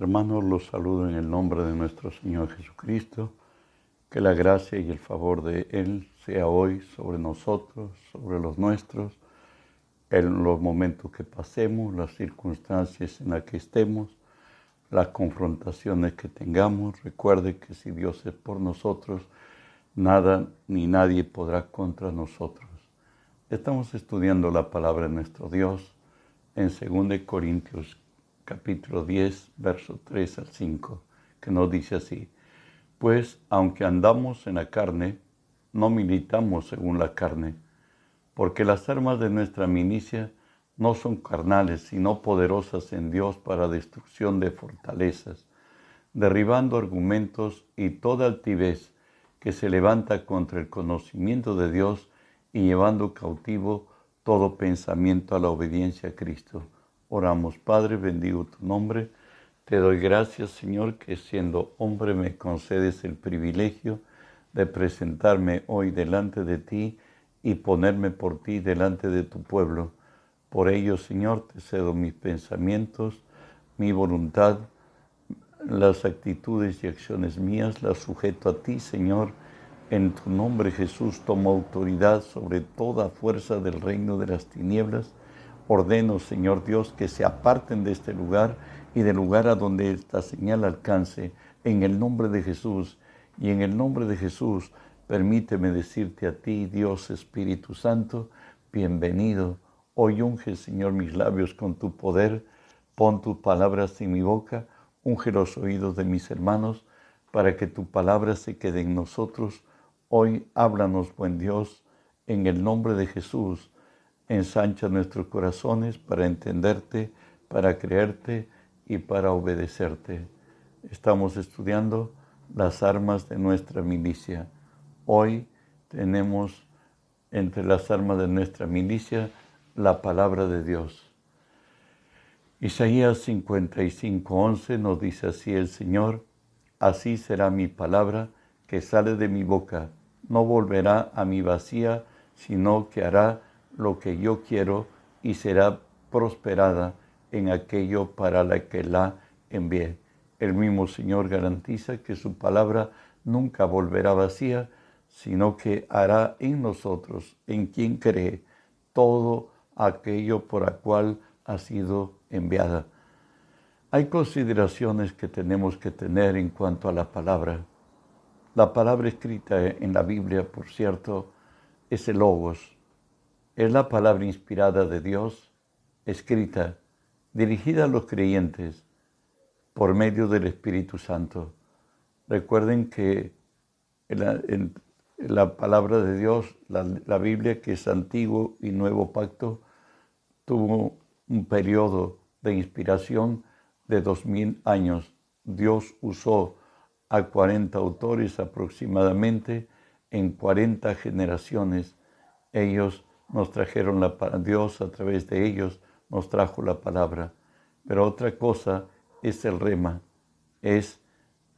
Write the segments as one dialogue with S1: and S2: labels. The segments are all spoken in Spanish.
S1: Hermanos, los saludo en el nombre de nuestro Señor Jesucristo. Que la gracia y el favor de Él sea hoy sobre nosotros, sobre los nuestros, en los momentos que pasemos, las circunstancias en las que estemos, las confrontaciones que tengamos. Recuerde que si Dios es por nosotros, nada ni nadie podrá contra nosotros. Estamos estudiando la palabra de nuestro Dios en 2 Corintios capítulo 10, verso 3 al 5, que nos dice así, pues aunque andamos en la carne, no militamos según la carne, porque las armas de nuestra milicia no son carnales, sino poderosas en Dios para destrucción de fortalezas, derribando argumentos y toda altivez que se levanta contra el conocimiento de Dios y llevando cautivo todo pensamiento a la obediencia a Cristo Oramos, Padre, bendigo tu nombre. Te doy gracias, Señor, que siendo hombre me concedes el privilegio de presentarme hoy delante de ti y ponerme por ti delante de tu pueblo. Por ello, Señor, te cedo mis pensamientos, mi voluntad, las actitudes y acciones mías, las sujeto a ti, Señor. En tu nombre, Jesús, tomo autoridad sobre toda fuerza del reino de las tinieblas Ordeno, Señor Dios, que se aparten de este lugar y del lugar a donde esta señal alcance, en el nombre de Jesús. Y en el nombre de Jesús, permíteme decirte a ti, Dios Espíritu Santo, bienvenido. Hoy unge, Señor, mis labios con tu poder. Pon tus palabras en mi boca, unge los oídos de mis hermanos, para que tu palabra se quede en nosotros. Hoy háblanos, buen Dios, en el nombre de Jesús ensancha nuestros corazones para entenderte, para creerte y para obedecerte. Estamos estudiando las armas de nuestra milicia. Hoy tenemos entre las armas de nuestra milicia la palabra de Dios. Isaías 55:11 nos dice así el Señor, así será mi palabra que sale de mi boca, no volverá a mi vacía, sino que hará lo que yo quiero y será prosperada en aquello para la que la envié. El mismo Señor garantiza que su palabra nunca volverá vacía, sino que hará en nosotros, en quien cree, todo aquello por la cual ha sido enviada. Hay consideraciones que tenemos que tener en cuanto a la palabra. La palabra escrita en la Biblia, por cierto, es el logos, es la palabra inspirada de Dios, escrita, dirigida a los creyentes por medio del Espíritu Santo. Recuerden que la, palabra de Dios, la, la Biblia, que es antiguo y nuevo pacto, tuvo un periodo de inspiración de dos mil años. Dios usó a 40 autores aproximadamente en 40 generaciones. Ellos nos trajeron la Dios a través de ellos nos trajo la palabra. Pero otra cosa es el rema, es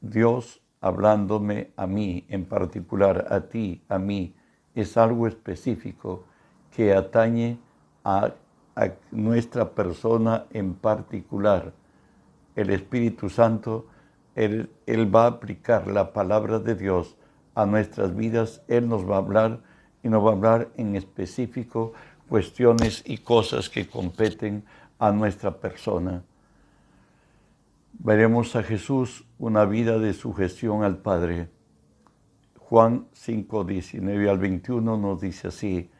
S1: Dios hablándome a mí, en particular a ti, a mí, es algo específico que atañe a, nuestra persona en particular. El Espíritu Santo, él, él va a aplicar la palabra de Dios a nuestras vidas, Él nos va a hablar y nos va a hablar en específico cuestiones y cosas que competen a nuestra persona. Veremos a Jesús una vida de sujeción al Padre. Juan 5, 19 al 21 nos dice así,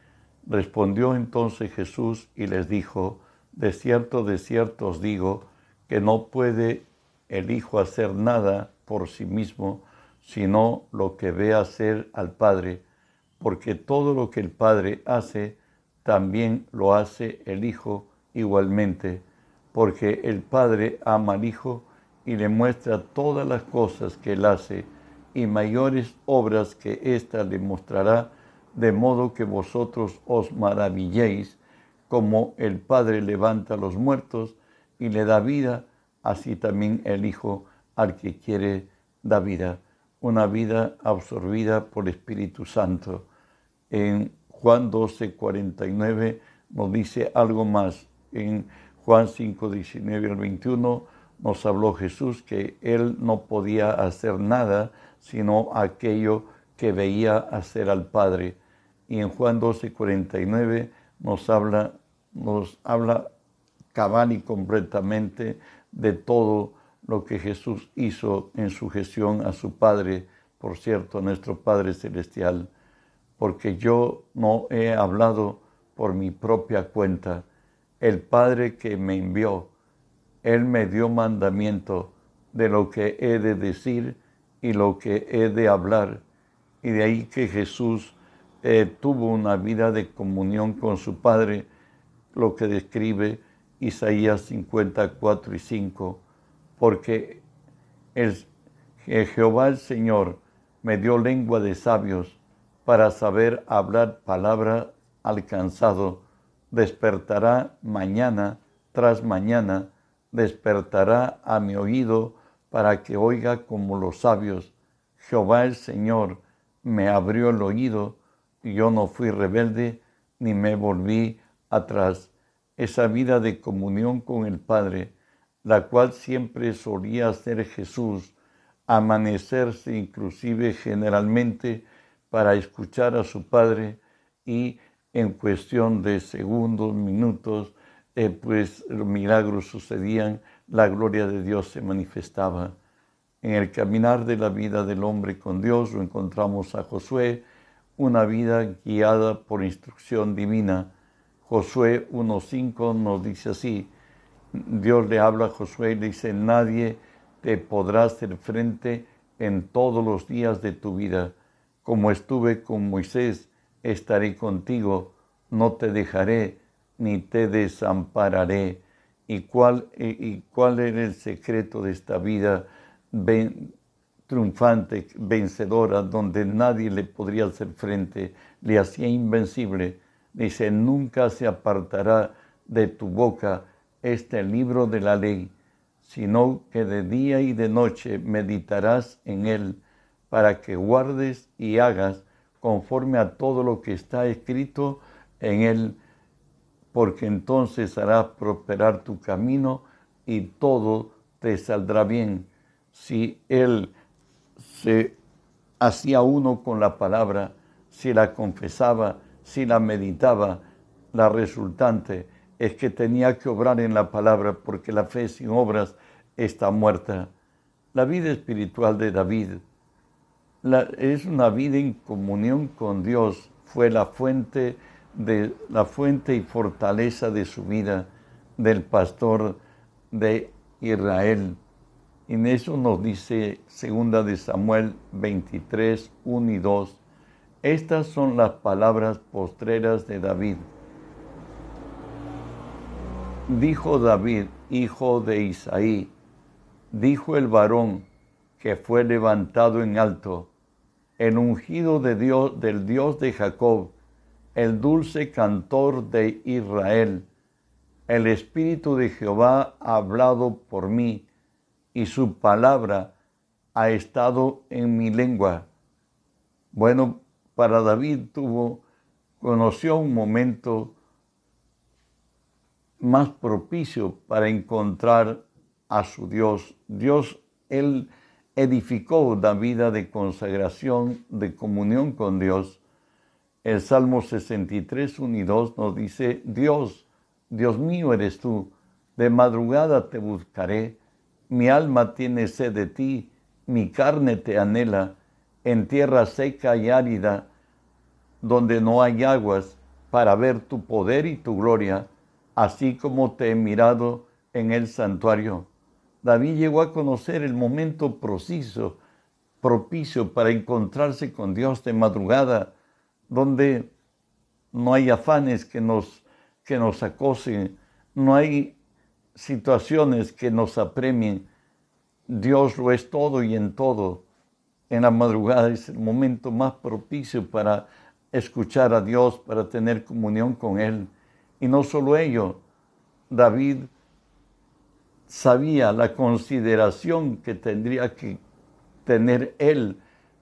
S1: respondió entonces Jesús y les dijo, de cierto, de cierto os digo, que no puede el Hijo hacer nada por sí mismo, sino lo que ve hacer al Padre porque todo lo que el Padre hace, también lo hace el Hijo igualmente, porque el Padre ama al Hijo y le muestra todas las cosas que él hace, y mayores obras que ésta le mostrará, de modo que vosotros os maravilléis, como el Padre levanta a los muertos y le da vida, así también el Hijo al que quiere da vida una vida absorbida por Espíritu Santo. En Juan 12, 49 nos dice algo más. En Juan 5, 19 al 21 nos habló Jesús que Él no podía hacer nada sino aquello que veía hacer al Padre. Y en Juan 12, 49 nos habla, nos habla cabal y completamente de todo lo que Jesús hizo en su gestión a su Padre, por cierto, nuestro Padre Celestial, porque yo no he hablado por mi propia cuenta. El Padre que me envió, Él me dio mandamiento de lo que he de decir y lo que he de hablar. Y de ahí que Jesús eh, tuvo una vida de comunión con su Padre, lo que describe Isaías 54 y 5 porque el, Jehová el Señor me dio lengua de sabios para saber hablar palabra alcanzado. Despertará mañana tras mañana, despertará a mi oído para que oiga como los sabios. Jehová el Señor me abrió el oído y yo no fui rebelde ni me volví atrás. Esa vida de comunión con el Padre la cual siempre solía hacer Jesús, amanecerse inclusive generalmente para escuchar a su Padre y en cuestión de segundos, minutos, eh, pues los milagros sucedían, la gloria de Dios se manifestaba. En el caminar de la vida del hombre con Dios lo encontramos a Josué, una vida guiada por instrucción divina. Josué 1.5 nos dice así, Dios le habla a Josué y le dice, nadie te podrá hacer frente en todos los días de tu vida. Como estuve con Moisés, estaré contigo, no te dejaré ni te desampararé. ¿Y cuál, y, cuál era el secreto de esta vida triunfante, vencedora, donde nadie le podría hacer frente? Le hacía invencible. Dice, nunca se apartará de tu boca este libro de la ley, sino que de día y de noche meditarás en él, para que guardes y hagas conforme a todo lo que está escrito en él, porque entonces harás prosperar tu camino y todo te saldrá bien. Si él se hacía uno con la palabra, si la confesaba, si la meditaba, la resultante es que tenía que obrar en la palabra porque la fe sin obras está muerta. La vida espiritual de David es una vida en comunión con Dios. Fue la fuente, de, la fuente y fortaleza de su vida del pastor de Israel. En eso nos dice segunda de Samuel 23, 1 y 2. Estas son las palabras postreras de David. Dijo David, hijo de Isaí, dijo el varón que fue levantado en alto, el ungido de Dios, del Dios de Jacob, el dulce cantor de Israel. El Espíritu de Jehová ha hablado por mí, y su palabra ha estado en mi lengua. Bueno, para David tuvo, conoció un momento más propicio para encontrar a su Dios. Dios, Él edificó una vida de consagración, de comunión con Dios. El Salmo 63, 1 y 2 nos dice, Dios, Dios mío eres tú, de madrugada te buscaré, mi alma tiene sed de ti, mi carne te anhela, en tierra seca y árida, donde no hay aguas, para ver tu poder y tu gloria así como te he mirado en el santuario. David llegó a conocer el momento preciso, propicio para encontrarse con Dios de madrugada, donde no hay afanes que nos, que nos acosen, no hay situaciones que nos apremien. Dios lo es todo y en todo. En la madrugada es el momento más propicio para escuchar a Dios, para tener comunión con Él. Y no solo ello, David sabía la consideración que tendría que tener él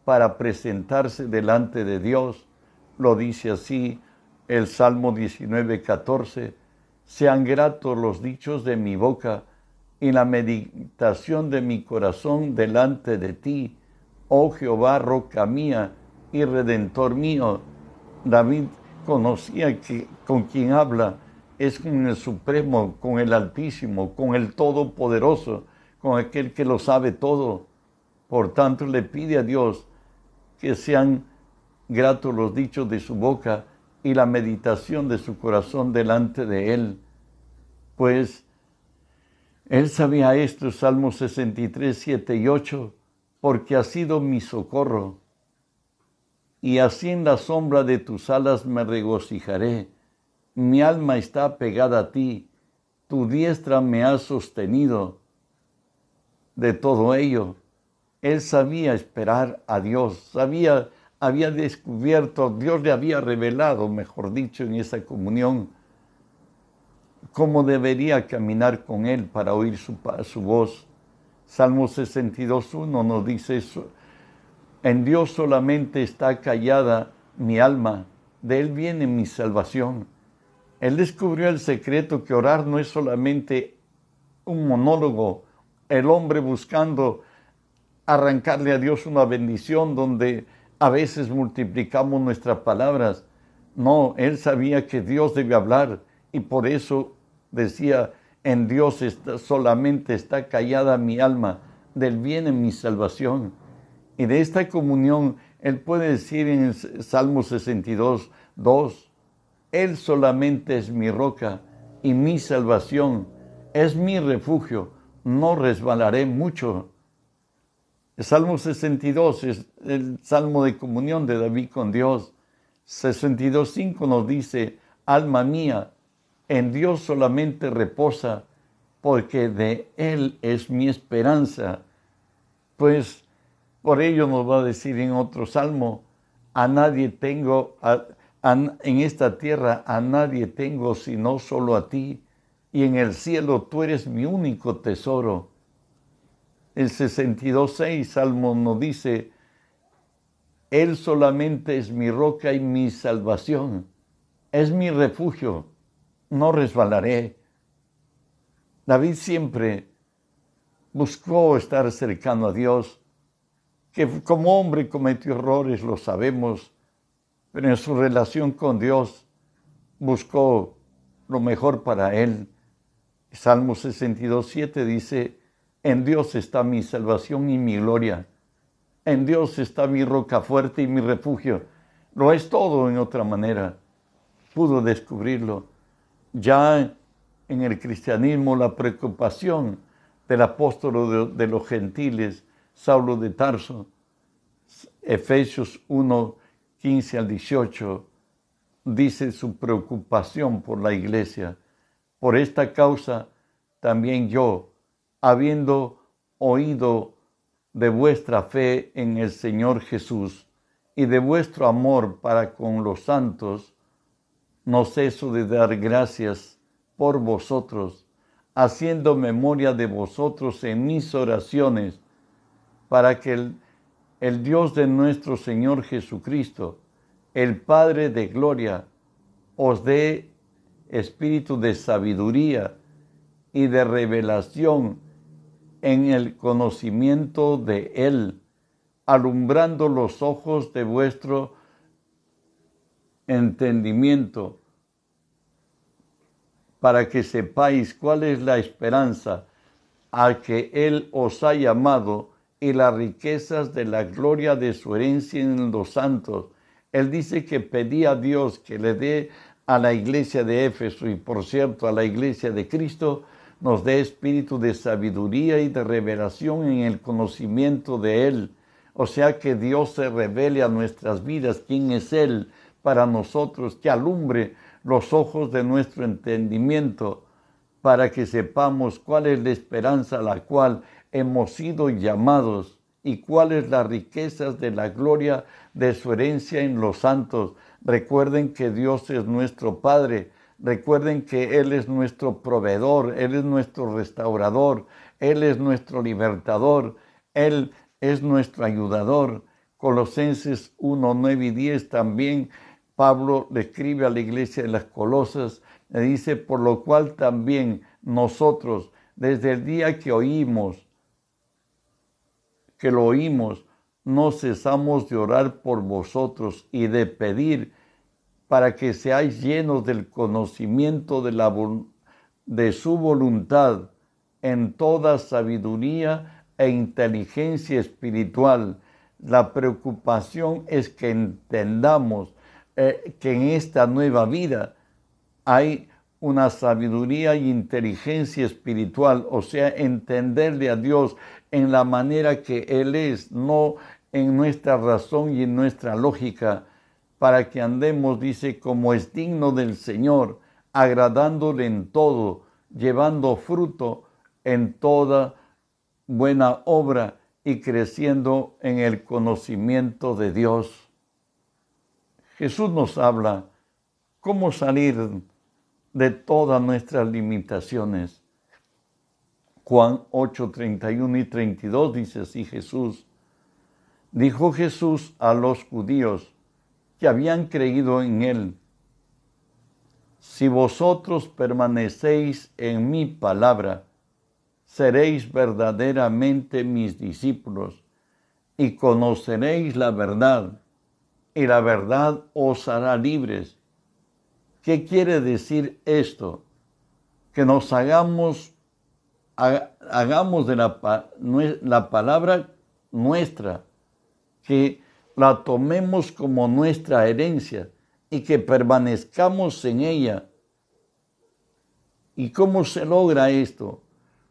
S1: para presentarse delante de Dios. Lo dice así el Salmo 19, 14. Sean gratos los dichos de mi boca y la meditación de mi corazón delante de ti, oh Jehová, roca mía y redentor mío. David conocía con quien habla es con el Supremo, con el Altísimo, con el Todopoderoso, con aquel que lo sabe todo. Por tanto, le pide a Dios que sean gratos los dichos de su boca y la meditación de su corazón delante de Él. Pues Él sabía esto, Salmos 63, 7 y 8, porque ha sido mi socorro y así en la sombra de tus alas me regocijaré. Mi alma está pegada a ti, tu diestra me ha sostenido. De todo ello, él sabía esperar a Dios, sabía, había descubierto, Dios le había revelado, mejor dicho, en esa comunión, cómo debería caminar con él para oír su, su voz. Salmo 62.1 nos dice eso en Dios solamente está callada mi alma, de Él viene mi salvación. Él descubrió el secreto que orar no es solamente un monólogo, el hombre buscando arrancarle a Dios una bendición donde a veces multiplicamos nuestras palabras. No, él sabía que Dios debe hablar y por eso decía, en Dios solamente está callada mi alma, del viene mi salvación. Y de esta comunión, Él puede decir en Salmo 62, 2, Él solamente es mi roca y mi salvación, es mi refugio, no resbalaré mucho. El Salmo 62 es el Salmo de comunión de David con Dios. 62.5 nos dice, alma mía, en Dios solamente reposa, porque de Él es mi esperanza. Pues por ello nos va a decir en otro salmo, a nadie tengo, en esta tierra a nadie tengo sino solo a ti, y en el cielo tú eres mi único tesoro. El 62.6 Salmo nos dice, Él solamente es mi roca y mi salvación, es mi refugio, no resbalaré. David siempre buscó estar cercano a Dios, que como hombre cometió errores, lo sabemos, pero en su relación con Dios buscó lo mejor para él. Salmo 62, 7 dice, en Dios está mi salvación y mi gloria. En Dios está mi roca fuerte y mi refugio. Lo es todo en otra manera. Pudo descubrirlo. Ya en el cristianismo la preocupación del apóstol de los gentiles Saulo de Tarso, Efesios 1, 15 al 18, dice su preocupación por la iglesia. Por esta causa también yo, habiendo oído de vuestra fe en el Señor Jesús y de vuestro amor para con los santos, no ceso de dar gracias por vosotros, haciendo memoria de vosotros en mis oraciones para que el, Dios de nuestro Señor Jesucristo, el Padre de gloria, os dé espíritu de sabiduría y de revelación en el conocimiento de Él, alumbrando los ojos de vuestro entendimiento, para que sepáis cuál es la esperanza a que Él os ha llamado y las riquezas de la gloria de su herencia en los santos. Él dice que pedía a Dios que le dé a la iglesia de Éfeso y por cierto a la iglesia de Cristo, nos dé espíritu de sabiduría y de revelación en el conocimiento de Él. O sea, que Dios se revele a nuestras vidas quién es Él para nosotros, que alumbre los ojos de nuestro entendimiento para que sepamos cuál es la esperanza la cual hemos sido llamados y cuáles las riquezas de la gloria de su herencia en los santos. Recuerden que Dios es nuestro Padre. Recuerden que Él es nuestro proveedor, Él es nuestro restaurador, Él es nuestro libertador, Él es nuestro ayudador. Colosenses 1, 9 y 10 también Pablo le escribe a la iglesia de las Colosas, le dice, por lo cual también nosotros, desde el día que oímos, que lo oímos, no cesamos de orar por vosotros y de pedir para que seáis llenos del conocimiento de, la, su voluntad en toda sabiduría e inteligencia espiritual. La preocupación es que entendamos eh, que en esta nueva vida hay una sabiduría e inteligencia espiritual, o sea, entenderle a Dios en la manera que Él es, no en nuestra razón y en nuestra lógica, para que andemos, dice, como es digno del Señor, agradándole en todo, llevando fruto en toda buena obra y creciendo en el conocimiento de Dios. Jesús nos habla cómo salir de todas nuestras limitaciones. Juan 8, 31 y 32 dice así Jesús. Dijo Jesús a los judíos que habían creído en él, si vosotros permanecéis en mi palabra, seréis verdaderamente mis discípulos y conoceréis la verdad, y la verdad os hará libres. ¿Qué quiere decir esto? Que nos hagamos, hagamos de la, la palabra nuestra, que la tomemos como nuestra herencia y que permanezcamos en ella. ¿Y cómo se logra esto?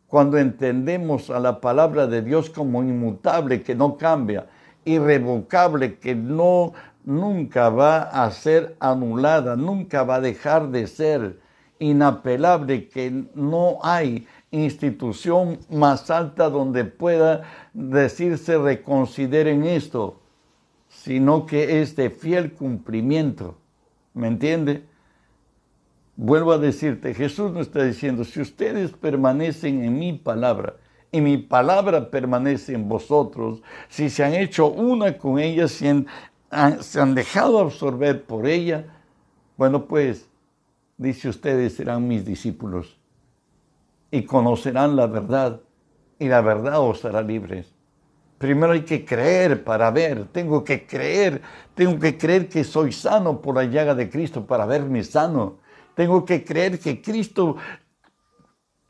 S1: Cuando entendemos a la palabra de Dios como inmutable, que no cambia, irrevocable, que no nunca va a ser anulada, nunca va a dejar de ser inapelable, que no hay institución más alta donde pueda decirse reconsideren esto, sino que es de fiel cumplimiento. ¿Me entiende? Vuelvo a decirte, Jesús nos está diciendo, si ustedes permanecen en mi palabra, y mi palabra permanece en vosotros, si se han hecho una con ella, si se han dejado absorber por ella, bueno, pues, dice ustedes, serán mis discípulos y conocerán la verdad, y la verdad os hará libres. Primero hay que creer para ver, tengo que creer, tengo que creer que soy sano por la llaga de Cristo para verme sano. Tengo que creer que Cristo,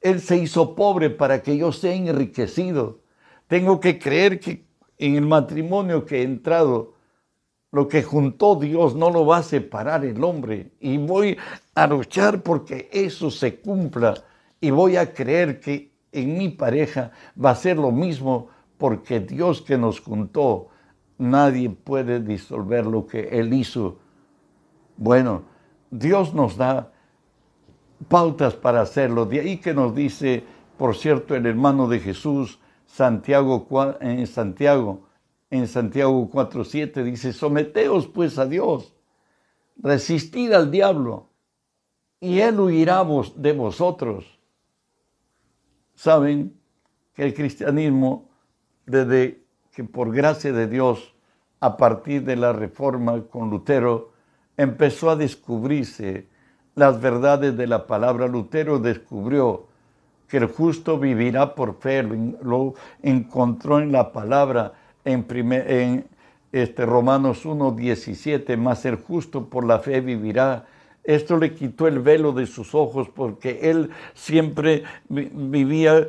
S1: Él se hizo pobre para que yo sea enriquecido. Tengo que creer que en el matrimonio que he entrado, lo que juntó Dios no lo va a separar el hombre. Y voy a luchar porque eso se cumpla. Y voy a creer que en mi pareja va a ser lo mismo porque Dios que nos juntó, nadie puede disolver lo que Él hizo. Bueno, Dios nos da pautas para hacerlo. De ahí que nos dice, por cierto, el hermano de Jesús, Santiago, en Santiago, en Santiago 4.7 dice, someteos pues a Dios, resistid al diablo y él huirá de vosotros. Saben que el cristianismo, desde que por gracia de Dios, a partir de la reforma con Lutero, empezó a descubrirse las verdades de la palabra. Lutero descubrió que el justo vivirá por fe, lo, encontró en la palabra en, en este, Romanos 1, 17, más el justo por la fe vivirá. Esto le quitó el velo de sus ojos porque él siempre vivía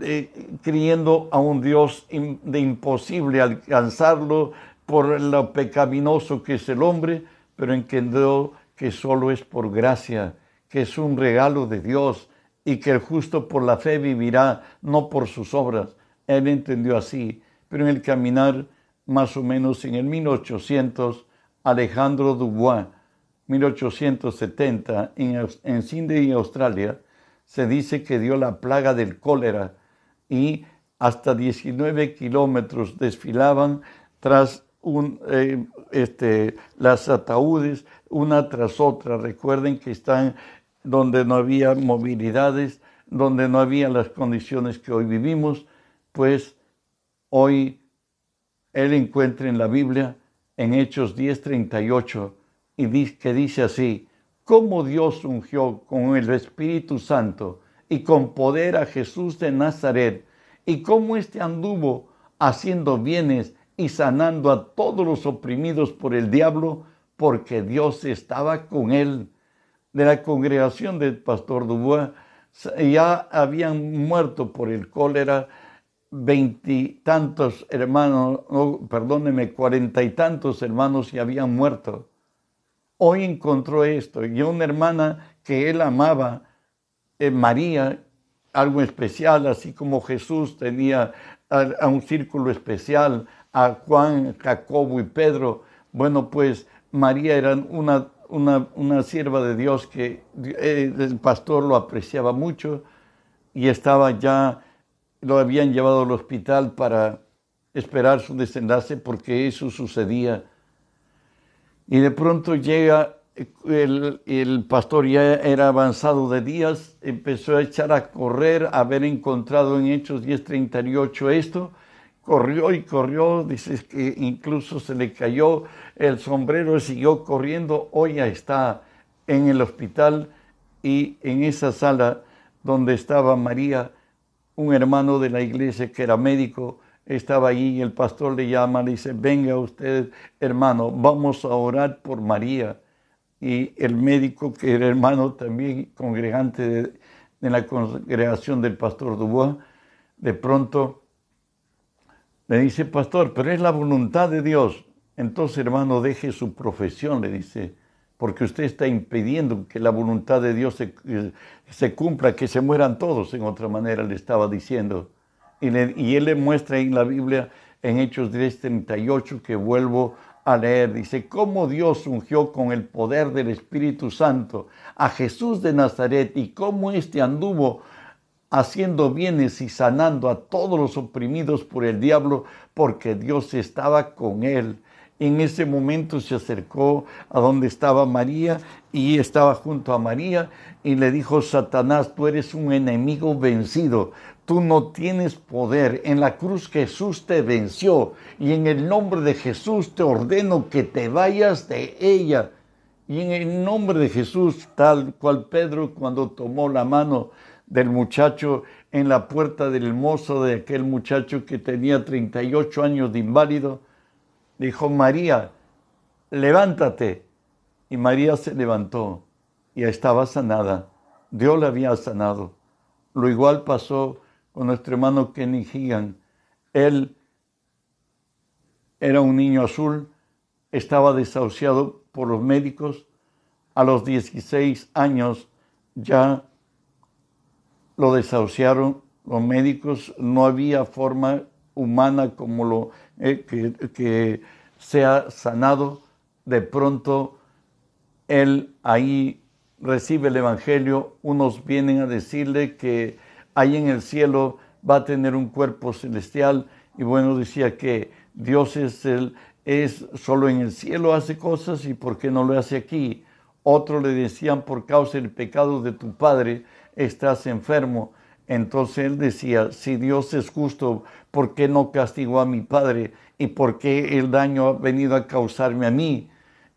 S1: eh, creyendo a un Dios de imposible alcanzarlo por lo pecaminoso que es el hombre, pero entendió que solo es por gracia, que es un regalo de Dios y que el justo por la fe vivirá, no por sus obras. Él entendió así, en el caminar, más o menos en el 1800, Alejandro Dubois, 1870, en, en Sydney, Australia, se dice que dio la plaga del cólera y hasta 19 kilómetros desfilaban tras eh, este, las ataúdes una tras otra. Recuerden que están donde no había movilidades, donde no había las condiciones que hoy vivimos, pues hoy él encuentra en la Biblia, en Hechos 10:38, y que dice así, cómo Dios ungió con el Espíritu Santo y con poder a Jesús de Nazaret, y cómo éste anduvo haciendo bienes y sanando a todos los oprimidos por el diablo, porque Dios estaba con él. De la congregación del pastor Dubois ya habían muerto por el cólera veintitantos hermanos, no, perdóneme, cuarenta y tantos hermanos ya habían muerto. Hoy encontró esto y una hermana que él amaba, eh, María, algo especial, así como Jesús tenía a, un círculo especial, a Juan, Jacobo y Pedro. Bueno, pues María era una, una, una sierva de Dios que eh, el pastor lo apreciaba mucho y estaba ya, lo habían llevado al hospital para esperar su desenlace porque eso sucedía. Y de pronto llega el, el, pastor ya era avanzado de días, empezó a echar a correr, a haber encontrado en Hechos 10:38 esto, corrió y corrió, dice que incluso se le cayó el sombrero, siguió corriendo, hoy ya está en el hospital y en esa sala donde estaba María, un hermano de la iglesia que era médico, estaba allí y el pastor le llama, le dice, venga usted hermano, vamos a orar por María y el médico, que era hermano también congregante de, la congregación del pastor Dubois, de pronto le dice, pastor, pero es la voluntad de Dios. Entonces, hermano, deje su profesión, le dice, porque usted está impidiendo que la voluntad de Dios se, se cumpla, que se mueran todos, en otra manera le estaba diciendo. Y, y él le muestra en la Biblia, en Hechos 10:38, que vuelvo a leer, dice, cómo Dios ungió con el poder del Espíritu Santo a Jesús de Nazaret y cómo éste anduvo haciendo bienes y sanando a todos los oprimidos por el diablo, porque Dios estaba con él. En ese momento se acercó a donde estaba María y estaba junto a María y le dijo, Satanás, tú eres un enemigo vencido, Tú no tienes poder. En la cruz Jesús te venció y en el nombre de Jesús te ordeno que te vayas de ella. Y en el nombre de Jesús, tal cual Pedro cuando tomó la mano del muchacho en la puerta del mozo de aquel muchacho que tenía 38 años de inválido, dijo, María, levántate. Y María se levantó y estaba sanada. Dios la había sanado. Lo igual pasó con nuestro hermano Kenny Higan. Él era un niño azul, estaba desahuciado por los médicos. A los 16 años ya lo desahuciaron los médicos. No había forma humana como lo eh, que, que sea sanado. De pronto él ahí recibe el Evangelio. Unos vienen a decirle que ahí en el cielo va a tener un cuerpo celestial. Y bueno, decía que Dios es, el, es solo en el cielo hace cosas y por qué no lo hace aquí. Otro le decían, por causa del pecado de tu padre, estás enfermo. Entonces él decía, si Dios es justo, ¿por qué no castigó a mi padre? ¿Y por qué el daño ha venido a causarme a mí?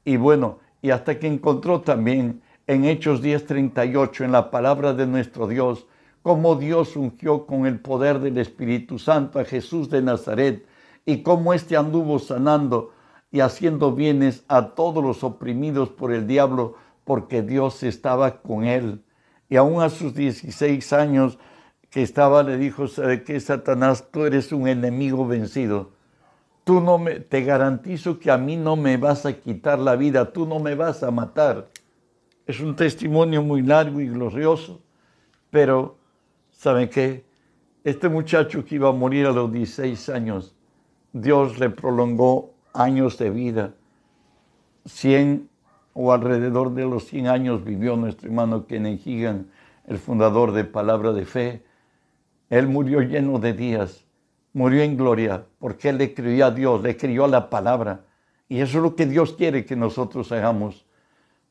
S1: Y bueno, y hasta que encontró también en Hechos 10:38, en la palabra de nuestro Dios, cómo Dios ungió con el poder del Espíritu Santo a Jesús de Nazaret y cómo éste anduvo sanando y haciendo bienes a todos los oprimidos por el diablo, porque Dios estaba con él. Y aún a sus 16 años que estaba, le dijo, ¿sabe qué, Satanás? Tú eres un enemigo vencido. Tú no me, te garantizo que a mí no me vas a quitar la vida, tú no me vas a matar. Es un testimonio muy largo y glorioso, pero ¿Saben qué? Este muchacho que iba a morir a los 16 años, Dios le prolongó años de vida. 100 o alrededor de los 100 años vivió nuestro hermano Kenneth Higan, el fundador de Palabra de Fe. Él murió lleno de días, murió en gloria, porque él le creyó a Dios, le creyó a la palabra. Y eso es lo que Dios quiere que nosotros hagamos.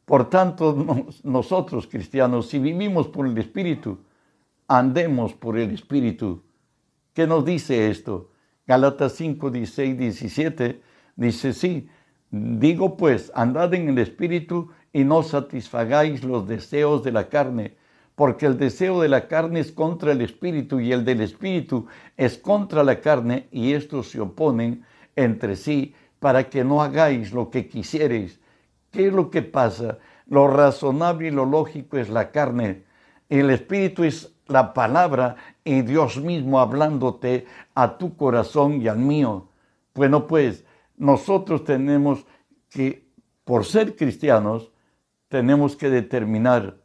S1: Por tanto, nosotros cristianos, si vivimos por el Espíritu, andemos por el Espíritu. ¿Qué nos dice esto? Gálatas 5, 16, 17 dice, sí, digo pues, andad en el Espíritu y no satisfagáis los deseos de la carne, porque el deseo de la carne es contra el espíritu y el del espíritu es contra la carne y estos se oponen entre sí para que no hagáis lo que quisierais. ¿Qué es lo que pasa? Lo razonable y lo lógico es la carne. El espíritu es la palabra y Dios mismo hablándote a tu corazón y al mío. Bueno, pues nosotros tenemos que, por ser cristianos, tenemos que determinar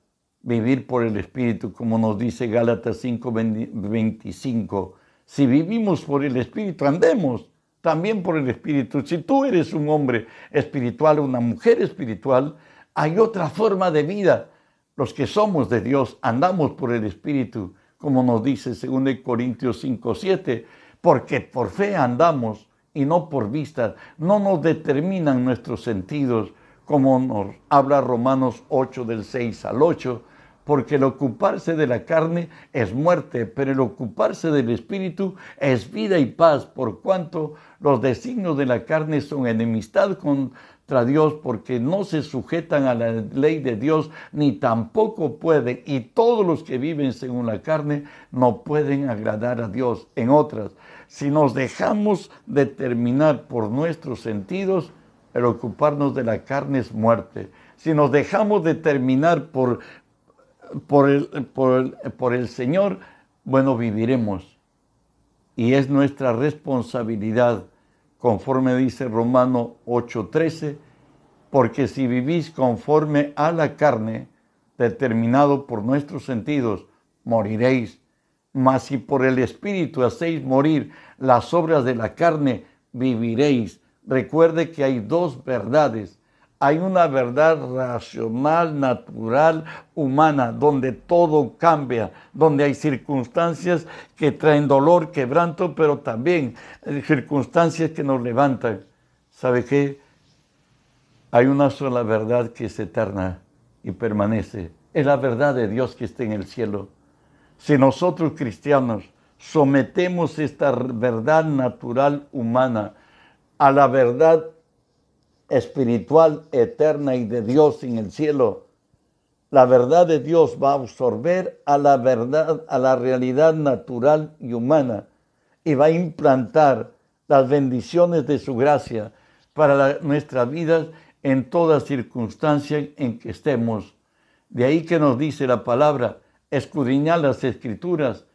S1: vivir por el Espíritu, como nos dice Gálatas 5:25. Si vivimos por el Espíritu, andemos también por el Espíritu. Si tú eres un hombre espiritual, una mujer espiritual, hay otra forma de vida. Los que somos de Dios andamos por el Espíritu, como nos dice 2 Corintios 5:7, porque por fe andamos y no por vista. No nos determinan nuestros sentidos, como nos habla Romanos 8 del 6 al 8 porque el ocuparse de la carne es muerte, pero el ocuparse del espíritu es vida y paz, por cuanto los designios de la carne son enemistad contra Dios, porque no se sujetan a la ley de Dios, ni tampoco pueden, y todos los que viven según la carne no pueden agradar a Dios. En otras, si nos dejamos determinar por nuestros sentidos, el ocuparnos de la carne es muerte. Si nos dejamos determinar por por el, por, el, Señor, bueno, viviremos. Y es nuestra responsabilidad, conforme dice Romano 8:13, porque si vivís conforme a la carne, determinado por nuestros sentidos, moriréis. Mas si por el Espíritu hacéis morir las obras de la carne, viviréis. Recuerde que hay dos verdades hay una verdad racional, natural, humana, donde todo cambia, donde hay circunstancias que traen dolor, quebranto, pero también circunstancias que nos levantan. ¿Sabe qué? Hay una sola verdad que es eterna y permanece. Es la verdad de Dios que está en el cielo. Si nosotros cristianos sometemos esta verdad natural humana a la verdad espiritual eterna y de Dios en el cielo. La verdad de Dios va a absorber a la verdad, a la realidad natural y humana y va a implantar las bendiciones de su gracia para nuestras vidas en toda circunstancia en que estemos. De ahí que nos dice la palabra, escudriñad las escrituras,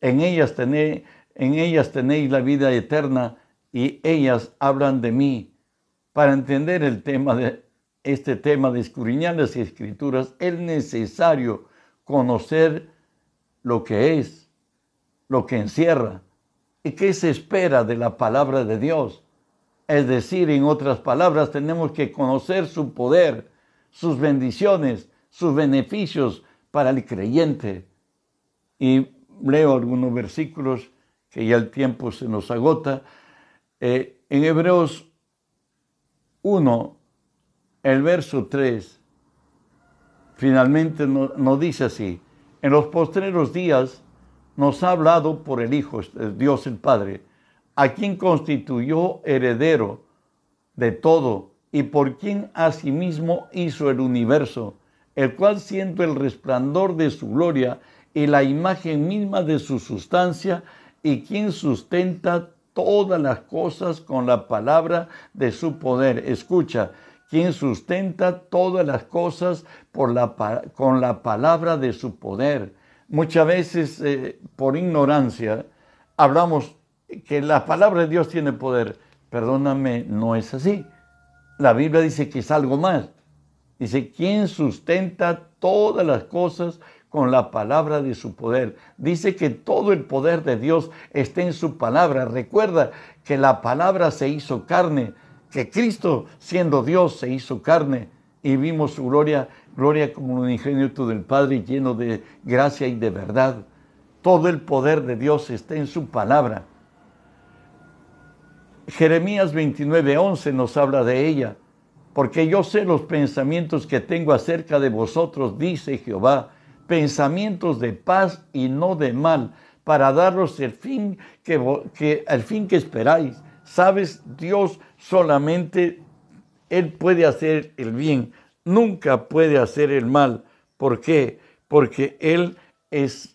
S1: en ellas, tenéis, en ellas tenéis la vida eterna y ellas hablan de mí. Para entender el tema de este tema de escudriñar las escrituras, es necesario conocer lo que es, lo que encierra y qué se espera de la palabra de Dios. Es decir, en otras palabras, tenemos que conocer su poder, sus bendiciones, sus beneficios para el creyente. Y leo algunos versículos que ya el tiempo se nos agota. Eh, en Hebreos 1, el verso 3, finalmente nos, dice así, en los postreros días nos ha hablado por el Hijo, Dios el Padre, a quien constituyó heredero de todo y por quien asimismo hizo el universo, el cual siendo el resplandor de su gloria y la imagen misma de su sustancia, y quien sustenta todas las cosas con la palabra de su poder. Escucha, quien sustenta todas las cosas por la, con la palabra de su poder. Muchas veces eh, por ignorancia hablamos que la palabra de Dios tiene poder. Perdóname, no es así. La Biblia dice que es algo más. Dice, quien sustenta todas las cosas con la palabra de su poder. Dice que todo el poder de Dios está en su palabra. Recuerda que la palabra se hizo carne, que Cristo siendo Dios se hizo carne y vimos su gloria, gloria como un ingenio del Padre lleno de gracia y de verdad. Todo el poder de Dios está en su palabra. Jeremías 29:11 nos habla de ella, porque yo sé los pensamientos que tengo acerca de vosotros, dice Jehová pensamientos de paz y no de mal, para daros el fin que, el fin que esperáis. Sabes, Dios solamente, Él puede hacer el bien, nunca puede hacer el mal. ¿Por qué? porque Él es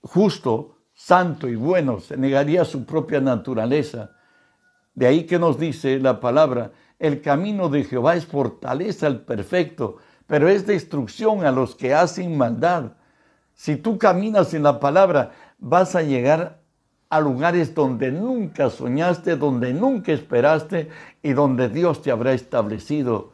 S1: justo, santo y bueno, se negaría su propia naturaleza. De ahí que nos dice la palabra, el camino de Jehová es fortaleza al perfecto, pero es destrucción a los que hacen maldad. Si tú caminas en la palabra, vas a llegar a lugares donde nunca soñaste, donde nunca esperaste y donde Dios te habrá establecido.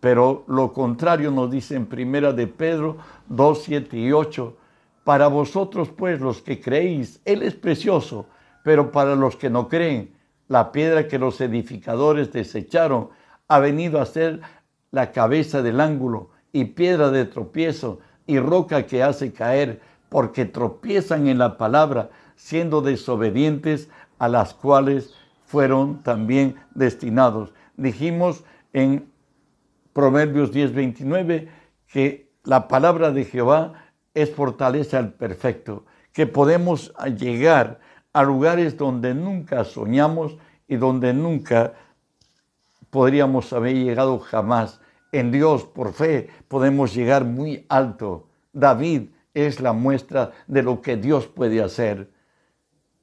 S1: Pero lo contrario nos dice en primera de Pedro 2, 7 y 8. Para vosotros pues los que creéis, Él es precioso, pero para los que no creen, la piedra que los edificadores desecharon ha venido a ser la cabeza del ángulo y piedra de tropiezo y roca que hace caer, porque tropiezan en la palabra, siendo desobedientes a las cuales fueron también destinados. Dijimos en Proverbios 10:29 que la palabra de Jehová es fortaleza al perfecto, que podemos llegar a lugares donde nunca soñamos y donde nunca podríamos haber llegado jamás. En Dios, por fe, podemos llegar muy alto. David es la muestra de lo que Dios puede hacer.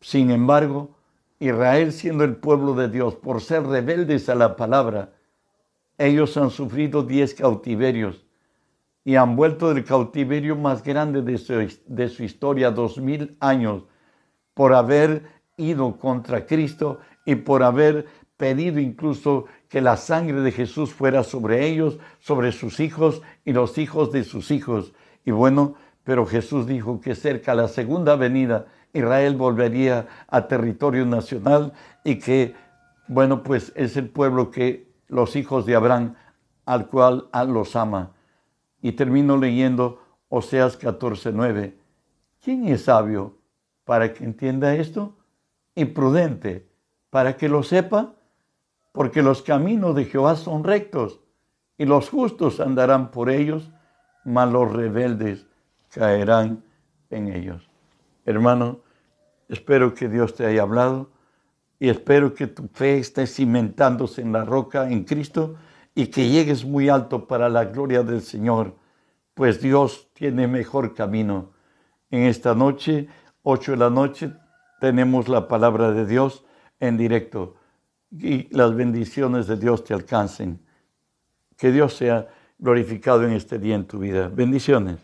S1: Sin embargo, Israel siendo el pueblo de Dios, por ser rebeldes a la palabra, ellos han sufrido diez cautiverios y han vuelto del cautiverio más grande de su, historia, dos mil años, por haber ido contra Cristo y por haber pedido incluso que la sangre de Jesús fuera sobre ellos, sobre sus hijos y los hijos de sus hijos. Y bueno, pero Jesús dijo que cerca a la segunda venida Israel volvería a territorio nacional y que, bueno, pues es el pueblo que los hijos de Abraham, al cual los ama. Y termino leyendo Oseas 14:9. ¿Quién es sabio para que entienda esto? Imprudente para que lo sepa, porque los caminos de Jehová son rectos y los justos andarán por ellos, mas los rebeldes caerán en ellos. Hermano, espero que Dios te haya hablado y espero que tu fe esté cimentándose en la roca, en Cristo, y que llegues muy alto para la gloria del Señor, pues Dios tiene mejor camino. En esta noche, ocho de la noche, tenemos la palabra de Dios en directo y las bendiciones de Dios te alcancen. Que Dios sea glorificado en este día en tu vida. Bendiciones.